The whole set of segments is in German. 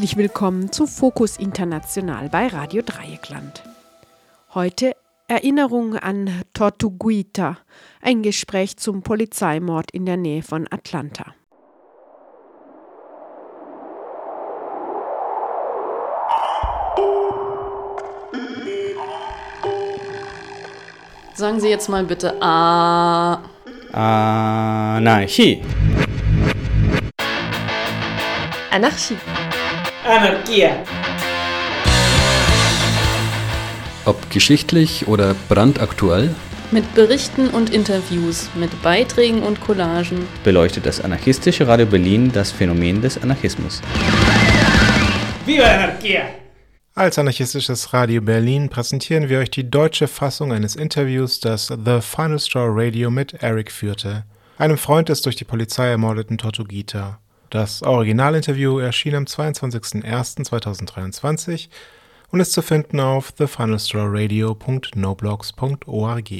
Herzlich willkommen zu Fokus International bei Radio Dreieckland. Heute Erinnerung an Tortuguita, ein Gespräch zum Polizeimord in der Nähe von Atlanta. Sagen Sie jetzt mal bitte A. Anarchie. Anarchie. Anarchie. Ob geschichtlich oder brandaktuell? Mit Berichten und Interviews, mit Beiträgen und Collagen beleuchtet das anarchistische Radio Berlin das Phänomen des Anarchismus. Viva Anarchie! Als anarchistisches Radio Berlin präsentieren wir euch die deutsche Fassung eines Interviews, das The Final Straw Radio mit Eric führte, einem Freund des durch die Polizei ermordeten Tortugita. Das Originalinterview erschien am 22.01.2023 und ist zu finden auf thefinalstrawradio.noblogs.org.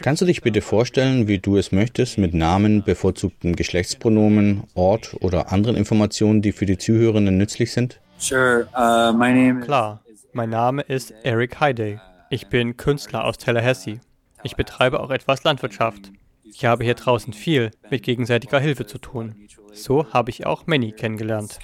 Kannst du dich bitte vorstellen, wie du es möchtest, mit Namen, bevorzugten Geschlechtspronomen, Ort oder anderen Informationen, die für die Zuhörenden nützlich sind? Uh, Klar, mein Name ist Eric Heiday. Ich bin Künstler aus Tallahassee. Ich betreibe auch etwas Landwirtschaft. Ich habe hier draußen viel mit gegenseitiger Hilfe zu tun. So habe ich auch Manny kennengelernt.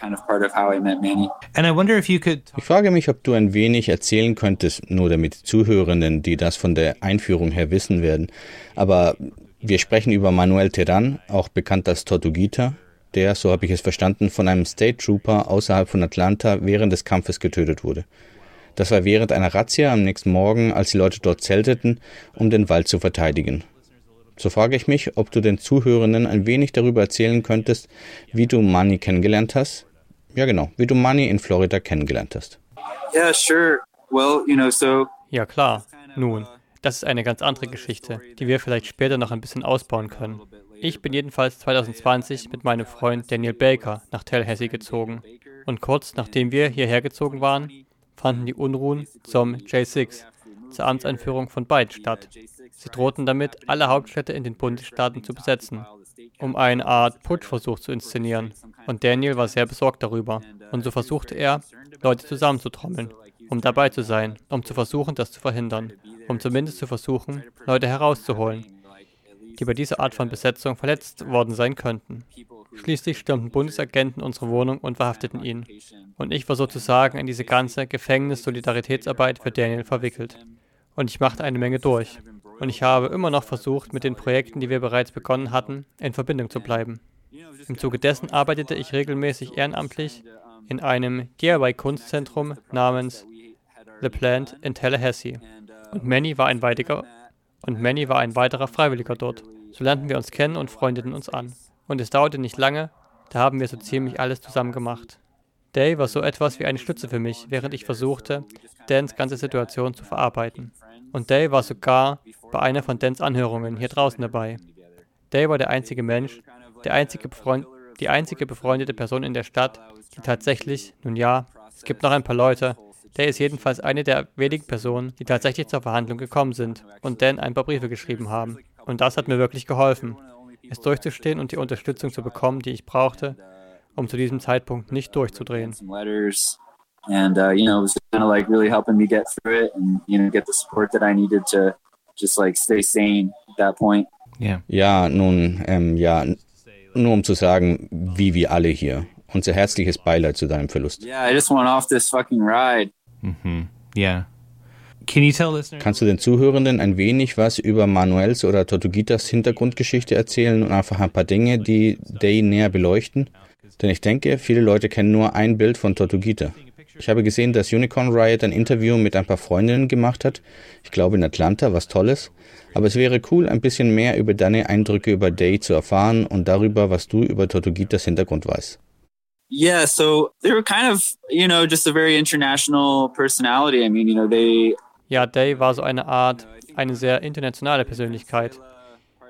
Ich frage mich, ob du ein wenig erzählen könntest, nur damit Zuhörenden, die das von der Einführung her wissen werden. Aber wir sprechen über Manuel Terran, auch bekannt als Tortuguita, der, so habe ich es verstanden, von einem State Trooper außerhalb von Atlanta während des Kampfes getötet wurde. Das war während einer Razzia am nächsten Morgen, als die Leute dort zelteten, um den Wald zu verteidigen. So frage ich mich, ob du den Zuhörenden ein wenig darüber erzählen könntest, wie du Money kennengelernt hast. Ja, genau, wie du Money in Florida kennengelernt hast. Yeah, sure. Well, you know, so ja, klar. Nun, das ist eine ganz andere Geschichte, die wir vielleicht später noch ein bisschen ausbauen können. Ich bin jedenfalls 2020 mit meinem Freund Daniel Baker nach Tallahassee gezogen. Und kurz nachdem wir hierher gezogen waren, fanden die Unruhen zum J6, zur Amtseinführung von Biden statt. Sie drohten damit, alle Hauptstädte in den Bundesstaaten zu besetzen, um eine Art Putschversuch zu inszenieren. Und Daniel war sehr besorgt darüber. Und so versuchte er, Leute zusammenzutrommeln, um dabei zu sein, um zu versuchen, das zu verhindern, um zumindest zu versuchen, Leute herauszuholen, die bei dieser Art von Besetzung verletzt worden sein könnten. Schließlich stürmten Bundesagenten unsere Wohnung und verhafteten ihn. Und ich war sozusagen in diese ganze Gefängnis-Solidaritätsarbeit für Daniel verwickelt. Und ich machte eine Menge durch und ich habe immer noch versucht, mit den Projekten, die wir bereits begonnen hatten, in Verbindung zu bleiben. Im Zuge dessen arbeitete ich regelmäßig ehrenamtlich in einem DIY-Kunstzentrum namens The Plant in Tallahassee. Und Manny war ein weiterer und Manny war ein weiterer Freiwilliger dort. So lernten wir uns kennen und freundeten uns an. Und es dauerte nicht lange, da haben wir so ziemlich alles zusammen gemacht. Day war so etwas wie eine Stütze für mich, während ich versuchte, Dans ganze Situation zu verarbeiten. Und Day war sogar bei einer von Dans Anhörungen hier draußen dabei. Day war der einzige Mensch, der einzige die einzige befreundete Person in der Stadt, die tatsächlich, nun ja, es gibt noch ein paar Leute, Day ist jedenfalls eine der wenigen Personen, die tatsächlich zur Verhandlung gekommen sind und Dan ein paar Briefe geschrieben haben. Und das hat mir wirklich geholfen, es durchzustehen und die Unterstützung zu bekommen, die ich brauchte, um zu diesem Zeitpunkt nicht durchzudrehen. And uh, you know, it was kind of like really helping me get through it and you know get the support that I needed to just like stay sane at that point. Yeah. Ja, nun, ähm, ja, nur um zu sagen, wie wir alle hier. Unser herzliches Beileid zu deinem Verlust. Yeah, I just went off this fucking ride. Mhm. Yeah. Kannst du den Zuhörenden ein wenig was über Manuels oder Tortugitas Hintergrundgeschichte erzählen und einfach ein paar Dinge, die Day näher beleuchten? Denn ich denke, viele Leute kennen nur ein Bild von Tortugita. Ich habe gesehen, dass Unicorn Riot ein Interview mit ein paar Freundinnen gemacht hat. Ich glaube in Atlanta, was Tolles. Aber es wäre cool, ein bisschen mehr über deine Eindrücke über Day zu erfahren und darüber, was du über Tortugitas Hintergrund weißt. Yeah, so they were kind of, you know, just a very international personality. I mean, you know, they. Ja, Day war so eine Art, eine sehr internationale Persönlichkeit.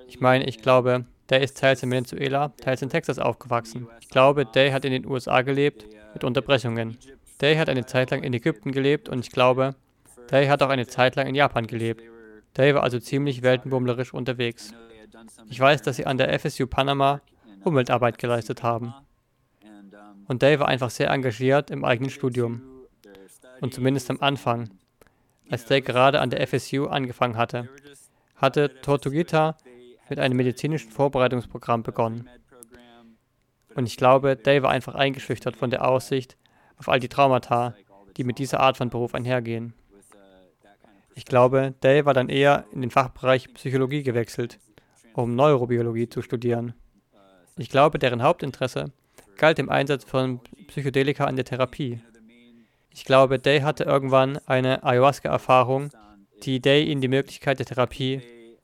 Ich meine, ich glaube, Day ist teils in Venezuela, teils in Texas aufgewachsen. Ich glaube, Day hat in den USA gelebt, mit Unterbrechungen. Day hat eine Zeit lang in Ägypten gelebt und ich glaube, Day hat auch eine Zeit lang in Japan gelebt. Day war also ziemlich weltenbummlerisch unterwegs. Ich weiß, dass sie an der FSU Panama Umweltarbeit geleistet haben. Und Dave war einfach sehr engagiert im eigenen Studium. Und zumindest am Anfang, als Dave gerade an der FSU angefangen hatte, hatte Tortuguita mit einem medizinischen Vorbereitungsprogramm begonnen. Und ich glaube, Dave war einfach eingeschüchtert von der Aussicht auf all die Traumata, die mit dieser Art von Beruf einhergehen. Ich glaube, Dale war dann eher in den Fachbereich Psychologie gewechselt, um Neurobiologie zu studieren. Ich glaube, deren Hauptinteresse galt dem Einsatz von Psychedelika an der Therapie. Ich glaube, Day hatte irgendwann eine Ayahuasca-Erfahrung, die Day ihnen die Möglichkeit der Therapie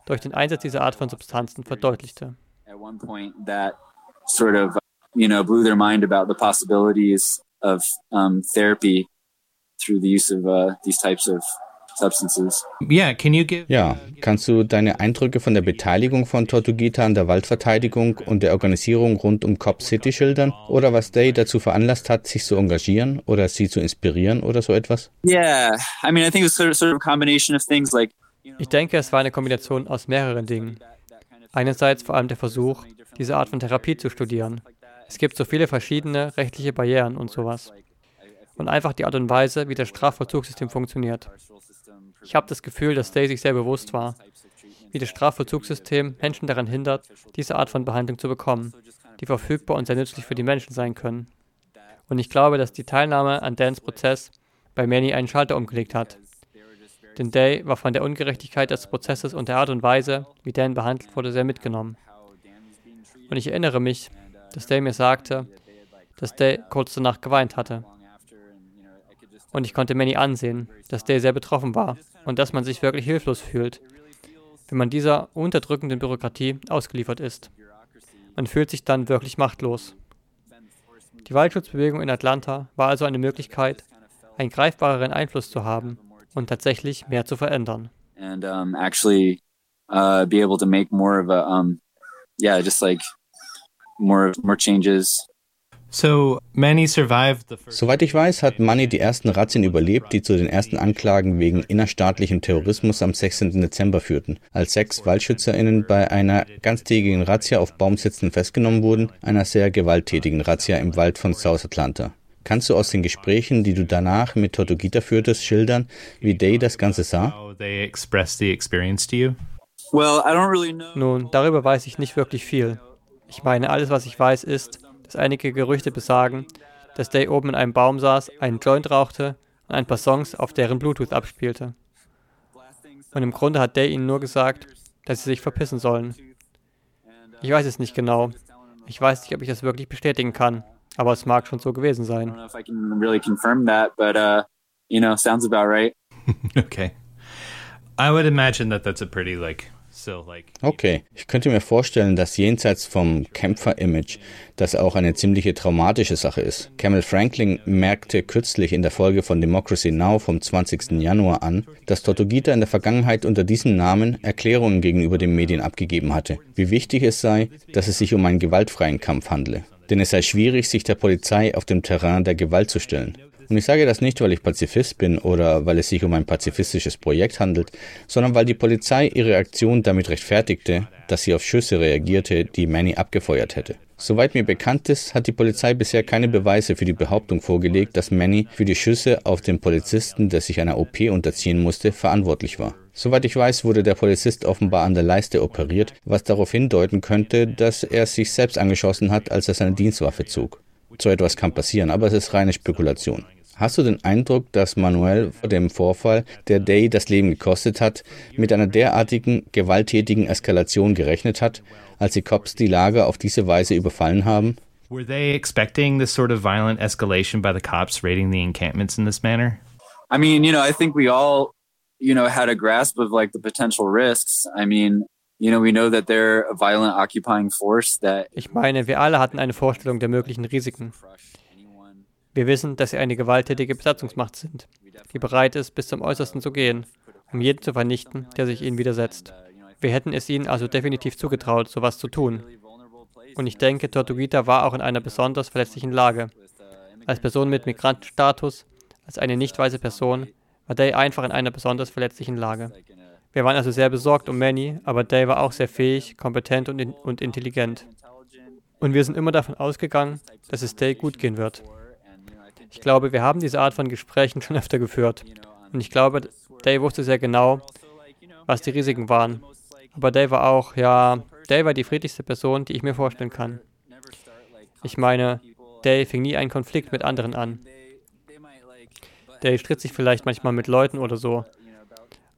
durch den Einsatz dieser Art von Substanzen verdeutlichte. of um, therapy through the use of uh, these types of substances. Yeah, can you give ja, kannst du deine Eindrücke von der Beteiligung von Tortuguita an der Waldverteidigung und der Organisierung rund um Cop City schildern? Oder was Day dazu veranlasst hat, sich zu engagieren oder sie zu inspirieren oder so etwas? Yeah, I mean, I think it was sort of, sort of a combination of things like ich denke, es war eine Kombination aus mehreren Dingen. Einerseits vor allem der Versuch, diese Art von Therapie zu studieren. Es gibt so viele verschiedene rechtliche Barrieren und sowas. Und einfach die Art und Weise, wie das Strafvollzugssystem funktioniert. Ich habe das Gefühl, dass Day sich sehr bewusst war, wie das Strafvollzugssystem Menschen daran hindert, diese Art von Behandlung zu bekommen, die verfügbar und sehr nützlich für die Menschen sein können. Und ich glaube, dass die Teilnahme an Dans Prozess bei Manny einen Schalter umgelegt hat. Denn Day war von der Ungerechtigkeit des Prozesses und der Art und Weise, wie Dan behandelt wurde, sehr mitgenommen. Und ich erinnere mich, dass Day mir sagte, dass Day kurz danach geweint hatte. Und ich konnte Manny ansehen, dass Day sehr betroffen war und dass man sich wirklich hilflos fühlt, wenn man dieser unterdrückenden Bürokratie ausgeliefert ist. Man fühlt sich dann wirklich machtlos. Die Waldschutzbewegung in Atlanta war also eine Möglichkeit, einen greifbareren Einfluss zu haben und tatsächlich mehr zu verändern. And um, actually uh, be able to make more of a, um, yeah, just like more more changes Soweit ich weiß, hat Manny die ersten Razzien überlebt, die zu den ersten Anklagen wegen innerstaatlichem Terrorismus am 16. Dezember führten, als sechs WaldschützerInnen bei einer ganztägigen Razzia auf Baumsitzen festgenommen wurden, einer sehr gewalttätigen Razzia im Wald von South Atlanta. Kannst du aus den Gesprächen, die du danach mit Tortugita führtest, schildern, wie Day das Ganze sah? Nun, darüber weiß ich nicht wirklich viel. Ich meine, alles, was ich weiß, ist, dass einige Gerüchte besagen, dass Day oben in einem Baum saß, einen Joint rauchte und ein paar Songs auf deren Bluetooth abspielte. Und im Grunde hat Day ihnen nur gesagt, dass sie sich verpissen sollen. Ich weiß es nicht genau. Ich weiß nicht, ob ich das wirklich bestätigen kann, aber es mag schon so gewesen sein. okay. I would imagine that that's a pretty like Okay, ich könnte mir vorstellen, dass jenseits vom Kämpfer-Image das auch eine ziemliche traumatische Sache ist. Camel Franklin merkte kürzlich in der Folge von Democracy Now! vom 20. Januar an, dass Tortugita in der Vergangenheit unter diesem Namen Erklärungen gegenüber den Medien abgegeben hatte, wie wichtig es sei, dass es sich um einen gewaltfreien Kampf handle. Denn es sei schwierig, sich der Polizei auf dem Terrain der Gewalt zu stellen. Und ich sage das nicht, weil ich Pazifist bin oder weil es sich um ein pazifistisches Projekt handelt, sondern weil die Polizei ihre Aktion damit rechtfertigte, dass sie auf Schüsse reagierte, die Manny abgefeuert hätte. Soweit mir bekannt ist, hat die Polizei bisher keine Beweise für die Behauptung vorgelegt, dass Manny für die Schüsse auf den Polizisten, der sich einer OP unterziehen musste, verantwortlich war. Soweit ich weiß, wurde der Polizist offenbar an der Leiste operiert, was darauf hindeuten könnte, dass er sich selbst angeschossen hat, als er seine Dienstwaffe zog. So etwas kann passieren, aber es ist reine Spekulation. Hast du den Eindruck, dass Manuel vor dem Vorfall, der Day das Leben gekostet hat, mit einer derartigen gewalttätigen Eskalation gerechnet hat, als die Cops die Lager auf diese Weise überfallen haben? Were they expecting this sort of violent escalation by the cops raiding the encampments in this manner? I mean, you know, I think we all, you know, had a grasp of like the potential risks. I mean, you know, we know that they're a violent occupying force that Ich meine, wir alle hatten eine Vorstellung der möglichen Risiken. Wir wissen, dass sie eine gewalttätige Besatzungsmacht sind, die bereit ist, bis zum Äußersten zu gehen, um jeden zu vernichten, der sich ihnen widersetzt. Wir hätten es ihnen also definitiv zugetraut, sowas zu tun. Und ich denke, Tortuguita war auch in einer besonders verletzlichen Lage. Als Person mit Migrantenstatus, als eine nicht weiße Person, war Day einfach in einer besonders verletzlichen Lage. Wir waren also sehr besorgt um Manny, aber Dave war auch sehr fähig, kompetent und, in und intelligent. Und wir sind immer davon ausgegangen, dass es Dave gut gehen wird. Ich glaube, wir haben diese Art von Gesprächen schon öfter geführt. Und ich glaube, Dave wusste sehr genau, was die Risiken waren. Aber Dave war auch, ja, Dave war die friedlichste Person, die ich mir vorstellen kann. Ich meine, Dave fing nie einen Konflikt mit anderen an. Dave stritt sich vielleicht manchmal mit Leuten oder so,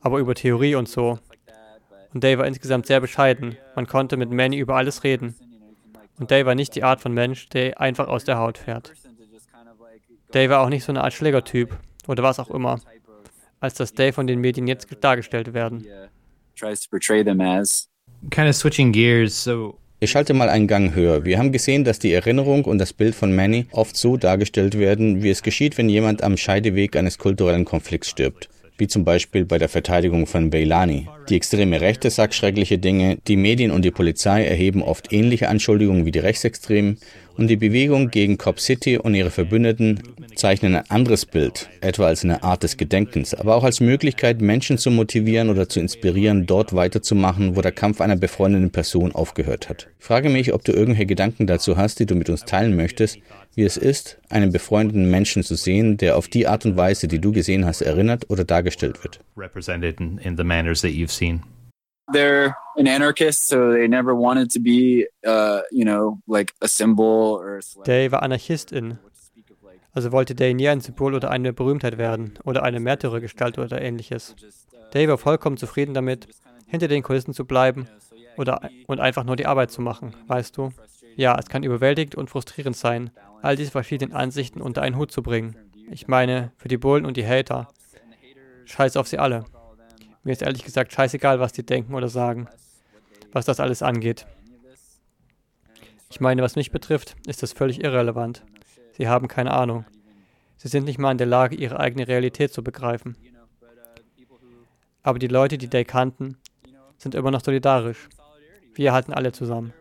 aber über Theorie und so. Und Dave war insgesamt sehr bescheiden. Man konnte mit Manny über alles reden. Und Dave war nicht die Art von Mensch, der einfach aus der Haut fährt. Dave war auch nicht so eine Art Schlägertyp oder was auch immer, als das Dave von den Medien jetzt dargestellt werden. Kind of switching gears, so ich schalte mal einen Gang höher. Wir haben gesehen, dass die Erinnerung und das Bild von Manny oft so dargestellt werden, wie es geschieht, wenn jemand am Scheideweg eines kulturellen Konflikts stirbt wie zum Beispiel bei der Verteidigung von Beilani. Die extreme Rechte sagt schreckliche Dinge, die Medien und die Polizei erheben oft ähnliche Anschuldigungen wie die Rechtsextremen und die Bewegung gegen Cop City und ihre Verbündeten zeichnen ein anderes Bild, etwa als eine Art des Gedenkens, aber auch als Möglichkeit, Menschen zu motivieren oder zu inspirieren, dort weiterzumachen, wo der Kampf einer befreundeten Person aufgehört hat. Ich frage mich, ob du irgendwelche Gedanken dazu hast, die du mit uns teilen möchtest, wie es ist, einen befreundeten Menschen zu sehen, der auf die Art und Weise, die du gesehen hast, erinnert oder dargestellt wird. They're an anarchist, so they never wanted to be, uh, you know, like a symbol or. A Day war Anarchistin. Also wollte Day nie ein Symbol oder eine Berühmtheit werden oder eine Märtyrergestalt oder ähnliches. Day war vollkommen zufrieden damit, hinter den Kulissen zu bleiben oder und einfach nur die Arbeit zu machen, weißt du? Ja, es kann überwältigend und frustrierend sein, all diese verschiedenen Ansichten unter einen Hut zu bringen. Ich meine, für die Bullen und die Hater. Scheiß auf sie alle. Mir ist ehrlich gesagt scheißegal, was die denken oder sagen, was das alles angeht. Ich meine, was mich betrifft, ist das völlig irrelevant. Sie haben keine Ahnung. Sie sind nicht mal in der Lage, ihre eigene Realität zu begreifen. Aber die Leute, die Day kannten, sind immer noch solidarisch. Wir halten alle zusammen.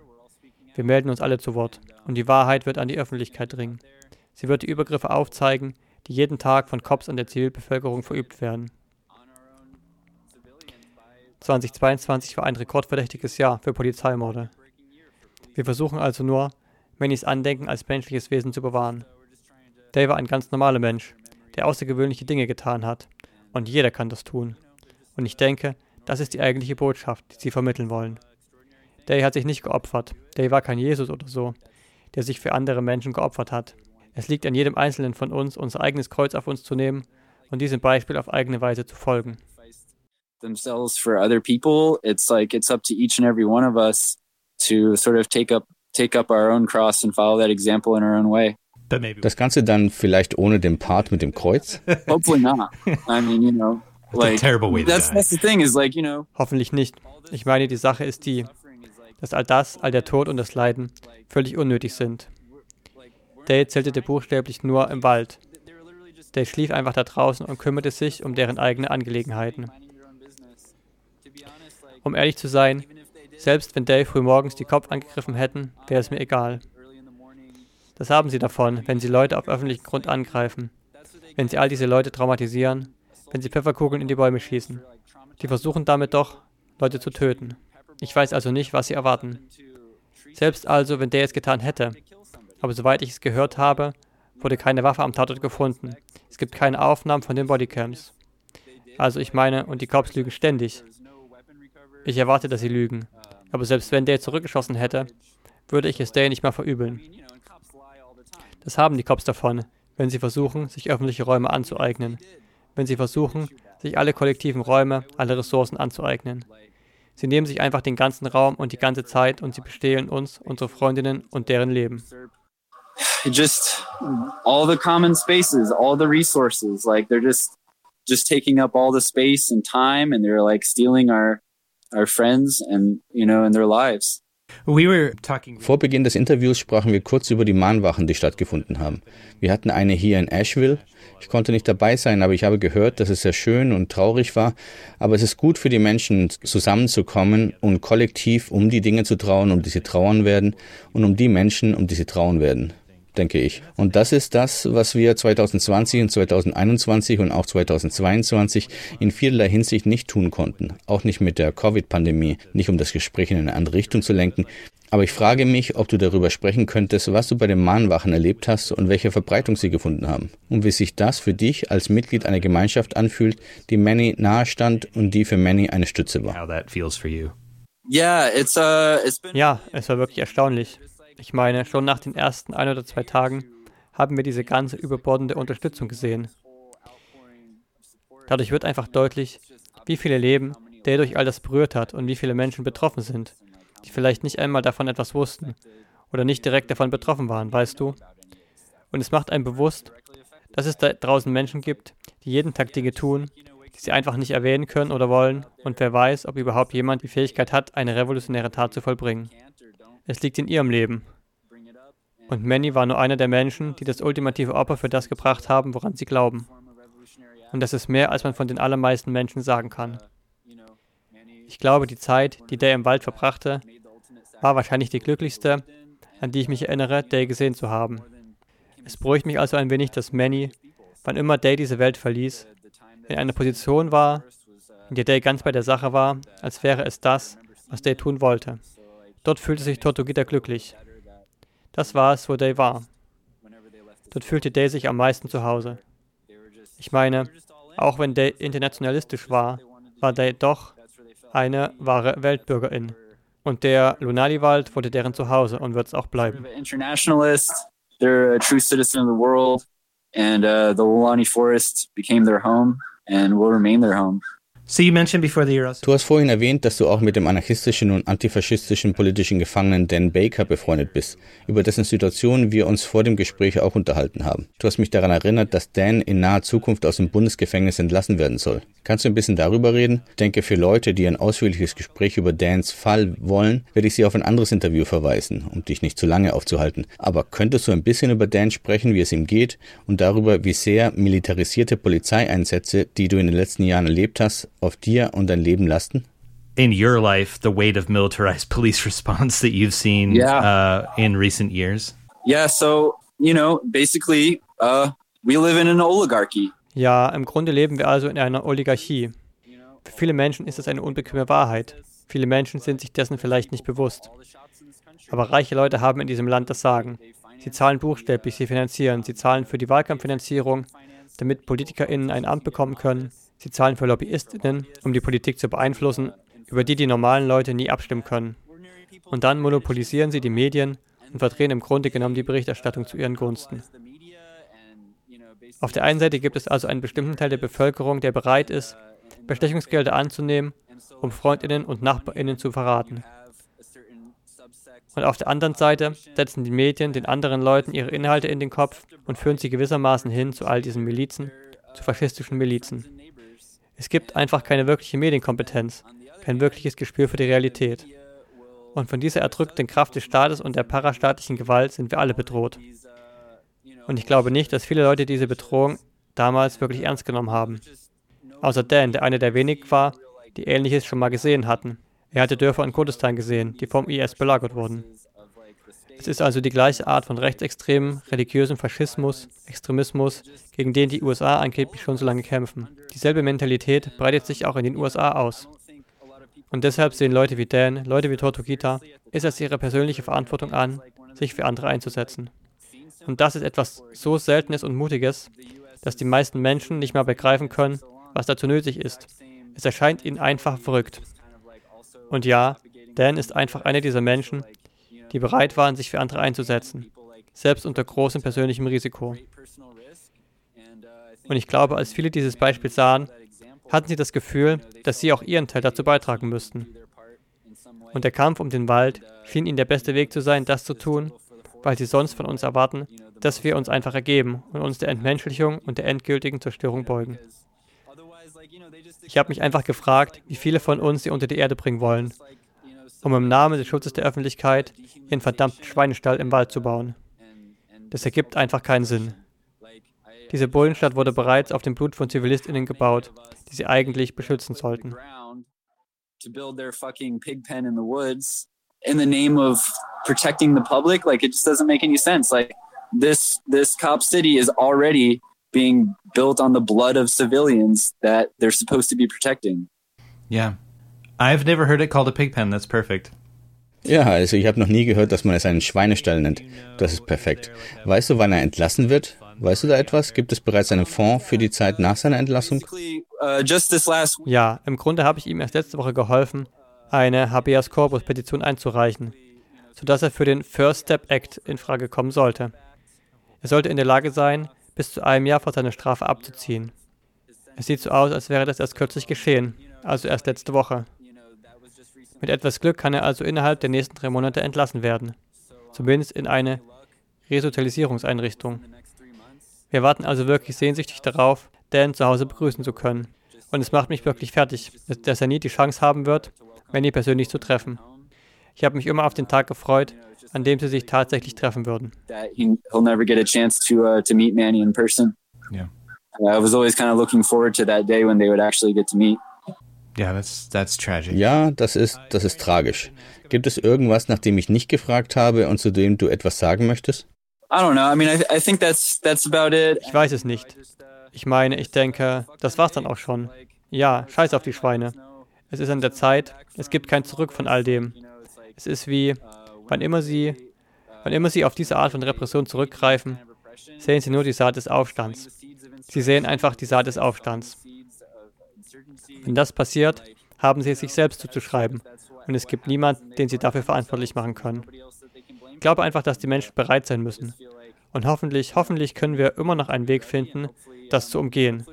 Wir melden uns alle zu Wort und die Wahrheit wird an die Öffentlichkeit dringen. Sie wird die Übergriffe aufzeigen, die jeden Tag von Cops an der Zivilbevölkerung verübt werden. 2022 war ein rekordverdächtiges Jahr für Polizeimorde. Wir versuchen also nur, Mannys Andenken als menschliches Wesen zu bewahren. Dave war ein ganz normaler Mensch, der außergewöhnliche Dinge getan hat. Und jeder kann das tun. Und ich denke, das ist die eigentliche Botschaft, die sie vermitteln wollen. Day hat sich nicht geopfert. Day war kein Jesus oder so, der sich für andere Menschen geopfert hat. Es liegt an jedem Einzelnen von uns, unser eigenes Kreuz auf uns zu nehmen und diesem Beispiel auf eigene Weise zu folgen. Themselves for other people, it's like it's up to each and every one of us to sort of take up take up our own cross and follow that example in our own way. Das Ganze dann vielleicht ohne den Part mit dem Kreuz? Hopefully not. I mean, you know, like that's, that's the thing is like, you know. Hoffentlich nicht. Ich meine, die Sache ist die, dass all das, all der Tod und das Leiden völlig unnötig sind. Dale zeltete buchstäblich nur im Wald. Dale schlief einfach da draußen und kümmerte sich um deren eigene Angelegenheiten. Um ehrlich zu sein, selbst wenn Dale früh morgens die Kopf angegriffen hätten, wäre es mir egal. Das haben sie davon, wenn sie Leute auf öffentlichem Grund angreifen, wenn sie all diese Leute traumatisieren, wenn sie Pfefferkugeln in die Bäume schießen. Die versuchen damit doch, Leute zu töten. Ich weiß also nicht, was sie erwarten. Selbst also, wenn der es getan hätte. Aber soweit ich es gehört habe, wurde keine Waffe am Tatort gefunden. Es gibt keine Aufnahmen von den Bodycams. Also ich meine, und die Cops lügen ständig. Ich erwarte, dass sie lügen. Aber selbst wenn der zurückgeschossen hätte, würde ich es Day nicht mal verübeln. Das haben die Cops davon, wenn sie versuchen, sich öffentliche Räume anzueignen. Wenn sie versuchen, sich alle kollektiven Räume, alle Ressourcen anzueignen. Sie nehmen sich einfach den ganzen Raum und die ganze Zeit und sie bestehlen uns, unsere Freundinnen und deren Leben. Just all the common spaces, all the resources, like they're just just taking up all the space and time and they're like stealing our our friends and you know in their lives. Vor Beginn des Interviews sprachen wir kurz über die Mahnwachen, die stattgefunden haben. Wir hatten eine hier in Asheville. Ich konnte nicht dabei sein, aber ich habe gehört, dass es sehr schön und traurig war. Aber es ist gut für die Menschen, zusammenzukommen und kollektiv um die Dinge zu trauen, um die sie trauern werden und um die Menschen, um die sie trauen werden. Denke ich. Und das ist das, was wir 2020 und 2021 und auch 2022 in vielerlei Hinsicht nicht tun konnten. Auch nicht mit der Covid-Pandemie, nicht um das Gespräch in eine andere Richtung zu lenken. Aber ich frage mich, ob du darüber sprechen könntest, was du bei den Mahnwachen erlebt hast und welche Verbreitung sie gefunden haben. Und wie sich das für dich als Mitglied einer Gemeinschaft anfühlt, die Manny nahestand und die für Manny eine Stütze war. Uh, ja, es war wirklich erstaunlich. Ich meine, schon nach den ersten ein oder zwei Tagen haben wir diese ganze überbordende Unterstützung gesehen. Dadurch wird einfach deutlich, wie viele Leben der durch all das berührt hat und wie viele Menschen betroffen sind, die vielleicht nicht einmal davon etwas wussten oder nicht direkt davon betroffen waren, weißt du? Und es macht einem bewusst, dass es da draußen Menschen gibt, die jeden Tag Dinge tun, die sie einfach nicht erwähnen können oder wollen, und wer weiß, ob überhaupt jemand die Fähigkeit hat, eine revolutionäre Tat zu vollbringen. Es liegt in ihrem Leben. Und Manny war nur einer der Menschen, die das ultimative Opfer für das gebracht haben, woran sie glauben. Und das ist mehr, als man von den allermeisten Menschen sagen kann. Ich glaube, die Zeit, die Day im Wald verbrachte, war wahrscheinlich die glücklichste, an die ich mich erinnere, Day gesehen zu haben. Es beruhigt mich also ein wenig, dass Manny, wann immer Day diese Welt verließ, in einer Position war, in der Day ganz bei der Sache war, als wäre es das, was Day tun wollte. Dort fühlte sich Tortugita glücklich. Das war es, wo Day war. Dort fühlte Day sich am meisten zu Hause. Ich meine, auch wenn Day internationalistisch war, war Day doch eine wahre Weltbürgerin. Und der Lunali-Wald wurde deren Zuhause und wird es auch bleiben. They're a true citizen of the world, and uh, the Lulani Forest became their home and will remain their home. Du hast vorhin erwähnt, dass du auch mit dem anarchistischen und antifaschistischen politischen Gefangenen Dan Baker befreundet bist, über dessen Situation wir uns vor dem Gespräch auch unterhalten haben. Du hast mich daran erinnert, dass Dan in naher Zukunft aus dem Bundesgefängnis entlassen werden soll. Kannst du ein bisschen darüber reden? Ich denke, für Leute, die ein ausführliches Gespräch über Dans Fall wollen, werde ich sie auf ein anderes Interview verweisen, um dich nicht zu lange aufzuhalten. Aber könntest du ein bisschen über Dan sprechen, wie es ihm geht und darüber, wie sehr militarisierte Polizeieinsätze, die du in den letzten Jahren erlebt hast, auf dir und dein Leben lasten? in your life the weight of militarized police response that you've seen yeah. uh, in recent years? Yeah, so, you know, basically, uh, we live in an oligarchy. Ja, im Grunde leben wir also in einer Oligarchie. Für viele Menschen ist das eine unbequeme Wahrheit. Viele Menschen sind sich dessen vielleicht nicht bewusst. Aber reiche Leute haben in diesem Land das Sagen. Sie zahlen buchstäblich, sie finanzieren, sie zahlen für die Wahlkampffinanzierung, damit PolitikerInnen ein Amt bekommen können, Sie zahlen für LobbyistInnen, um die Politik zu beeinflussen, über die die normalen Leute nie abstimmen können. Und dann monopolisieren sie die Medien und verdrehen im Grunde genommen die Berichterstattung zu ihren Gunsten. Auf der einen Seite gibt es also einen bestimmten Teil der Bevölkerung, der bereit ist, Bestechungsgelder anzunehmen, um Freundinnen und Nachbarinnen zu verraten. Und auf der anderen Seite setzen die Medien den anderen Leuten ihre Inhalte in den Kopf und führen sie gewissermaßen hin zu all diesen Milizen, zu faschistischen Milizen. Es gibt einfach keine wirkliche Medienkompetenz, kein wirkliches Gespür für die Realität. Und von dieser erdrückten Kraft des Staates und der parastaatlichen Gewalt sind wir alle bedroht. Und ich glaube nicht, dass viele Leute diese Bedrohung damals wirklich ernst genommen haben. Außer Dan, der einer der wenigen war, die Ähnliches schon mal gesehen hatten. Er hatte Dörfer in Kurdistan gesehen, die vom IS belagert wurden. Es ist also die gleiche Art von rechtsextremen, religiösem Faschismus, Extremismus, gegen den die USA angeblich schon so lange kämpfen. Dieselbe Mentalität breitet sich auch in den USA aus. Und deshalb sehen Leute wie Dan, Leute wie Tortugita, es ihre persönliche Verantwortung an, sich für andere einzusetzen. Und das ist etwas so Seltenes und Mutiges, dass die meisten Menschen nicht mal begreifen können, was dazu nötig ist. Es erscheint ihnen einfach verrückt. Und ja, Dan ist einfach einer dieser Menschen, die bereit waren, sich für andere einzusetzen, selbst unter großem persönlichem Risiko. Und ich glaube, als viele dieses Beispiel sahen, hatten sie das Gefühl, dass sie auch ihren Teil dazu beitragen müssten. Und der Kampf um den Wald schien ihnen der beste Weg zu sein, das zu tun, weil sie sonst von uns erwarten, dass wir uns einfach ergeben und uns der Entmenschlichung und der endgültigen Zerstörung beugen. Ich habe mich einfach gefragt, wie viele von uns sie unter die Erde bringen wollen um im Namen des Schutzes der Öffentlichkeit ihren verdammten Schweinestall im Wald zu bauen. Das ergibt einfach keinen Sinn. Diese Bullenstadt wurde bereits auf dem Blut von ZivilistInnen gebaut, die sie eigentlich beschützen sollten. in the name of protecting the public like it just doesn't make any sense like this this cop city is already being built on the blood of civilians that they're supposed to be protecting. Yeah. I've never heard it called a pig pen. That's perfect. Ja, also ich habe noch nie gehört, dass man es einen Schweinestall nennt. Das ist perfekt. Weißt du, wann er entlassen wird? Weißt du da etwas? Gibt es bereits einen Fonds für die Zeit nach seiner Entlassung? Uh, ja, im Grunde habe ich ihm erst letzte Woche geholfen, eine Habeas Corpus Petition einzureichen, sodass er für den First Step Act in Frage kommen sollte. Er sollte in der Lage sein, bis zu einem Jahr vor seiner Strafe abzuziehen. Es sieht so aus, als wäre das erst kürzlich geschehen, also erst letzte Woche. Mit etwas Glück kann er also innerhalb der nächsten drei Monate entlassen werden, zumindest in eine Resozialisierungseinrichtung. Wir warten also wirklich sehnsüchtig darauf, Dan zu Hause begrüßen zu können. Und es macht mich wirklich fertig, dass er nie die Chance haben wird, Manny persönlich zu treffen. Ich habe mich immer auf den Tag gefreut, an dem sie sich tatsächlich treffen würden. He'll never get a chance to uh, to meet Manny in person. Yeah. I was always kind of looking forward to that day when they would actually get to meet. Yeah, that's that's tragic. Ja, das ist das ist tragisch. Gibt es irgendwas, nach dem ich nicht gefragt habe und zu dem du etwas sagen möchtest? I don't know. I mean, I, I think that's that's about it. Ich weiß es nicht. Ich meine, ich denke, das war's dann auch schon. Ja, scheiß auf die Schweine. Es ist an der Zeit. Es gibt kein Zurück von all dem. Es ist wie, wann immer sie, wann immer sie auf diese Art von Repression zurückgreifen, sehen sie nur die Saat des Aufstands. Sie sehen einfach die Saat des Aufstands. Wenn das passiert, haben sie es sich selbst zuzuschreiben. Und es gibt niemanden, den sie dafür verantwortlich machen können. Ich glaube einfach, dass die Menschen bereit sein müssen. Und hoffentlich, hoffentlich können wir immer noch einen Weg finden, das zu umgehen.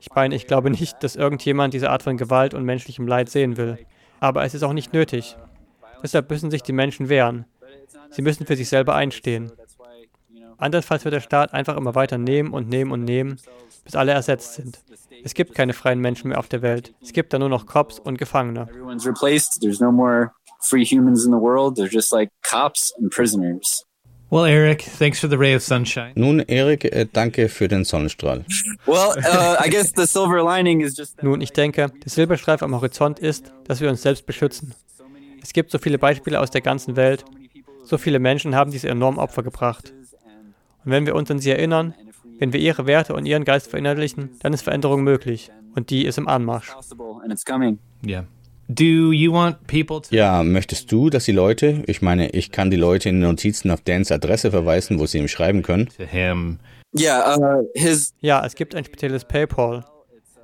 Ich meine, ich glaube nicht, dass irgendjemand diese Art von Gewalt und menschlichem Leid sehen will. Aber es ist auch nicht nötig. Deshalb müssen sich die Menschen wehren. Sie müssen für sich selber einstehen. Andernfalls wird der Staat einfach immer weiter nehmen und nehmen und nehmen, bis alle ersetzt sind. Es gibt keine freien Menschen mehr auf der Welt. Es gibt da nur noch Cops und Gefangene. Everyone's replaced. There's no more free humans in the world. They're just like cops and prisoners. Well, Eric, thanks for the ray of sunshine. Nun, Eric, äh, danke für den Sonnenstrahl. Well, uh, I guess the silver lining is just. Nun, ich denke, der Silberstreif am Horizont ist, dass wir uns selbst beschützen. Es gibt so viele Beispiele aus der ganzen Welt. So viele Menschen haben diese enormen Opfer gebracht. Und wenn wir uns an sie erinnern, wenn wir ihre Werte und ihren Geist verinnerlichen, dann ist Veränderung möglich. Und die ist im Anmarsch. Yeah. Do you want people to Ja, möchtest du, dass die Leute, ich meine, ich kann die Leute in den Notizen auf Dans Adresse verweisen, wo sie ihm schreiben können. Yeah, uh. Ja, es gibt ein spezielles PayPal.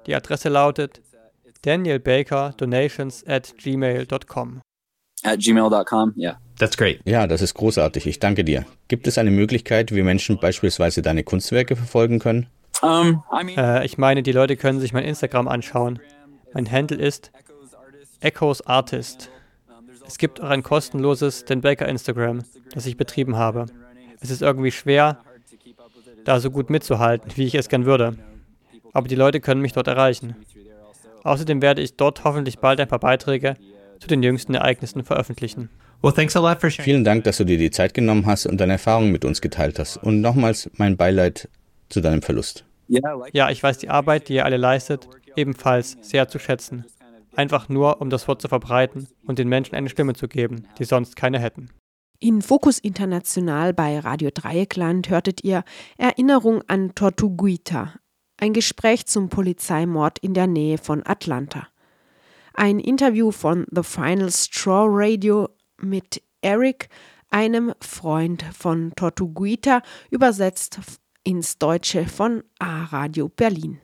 Die Adresse lautet danielbakerdonations at gmail.com. At gmail.com. Yeah. That's great. Ja, das ist großartig. Ich danke dir. Gibt es eine Möglichkeit, wie Menschen beispielsweise deine Kunstwerke verfolgen können? Um, I mean, Äh, ich meine, die Leute können sich mein Instagram anschauen. Mein Handle ist Echoes Artist. Es gibt auch ein kostenloses Den Baker Instagram, das ich betrieben habe. Es ist irgendwie schwer, da so gut mitzuhalten, wie ich es gern würde. Aber die Leute können mich dort erreichen. Außerdem werde ich dort hoffentlich bald ein paar Beiträge zu den jüngsten Ereignissen veröffentlichen. Well, thanks a lot for sharing. Vielen Dank, dass du dir die Zeit genommen hast und deine Erfahrungen mit uns geteilt hast. Und nochmals mein Beileid zu deinem Verlust. Ja, ich weiß die Arbeit, die ihr alle leistet, ebenfalls sehr zu schätzen. Einfach nur, um das Wort zu verbreiten und den Menschen eine Stimme zu geben, die sonst keine hätten. In Fokus International bei Radio Dreieckland hörtet ihr Erinnerung an Tortuguita, ein Gespräch zum Polizeimord in der Nähe von Atlanta. Ein Interview von The Final Straw Radio mit Eric, einem Freund von Tortuguita, übersetzt ins Deutsche von A Radio Berlin.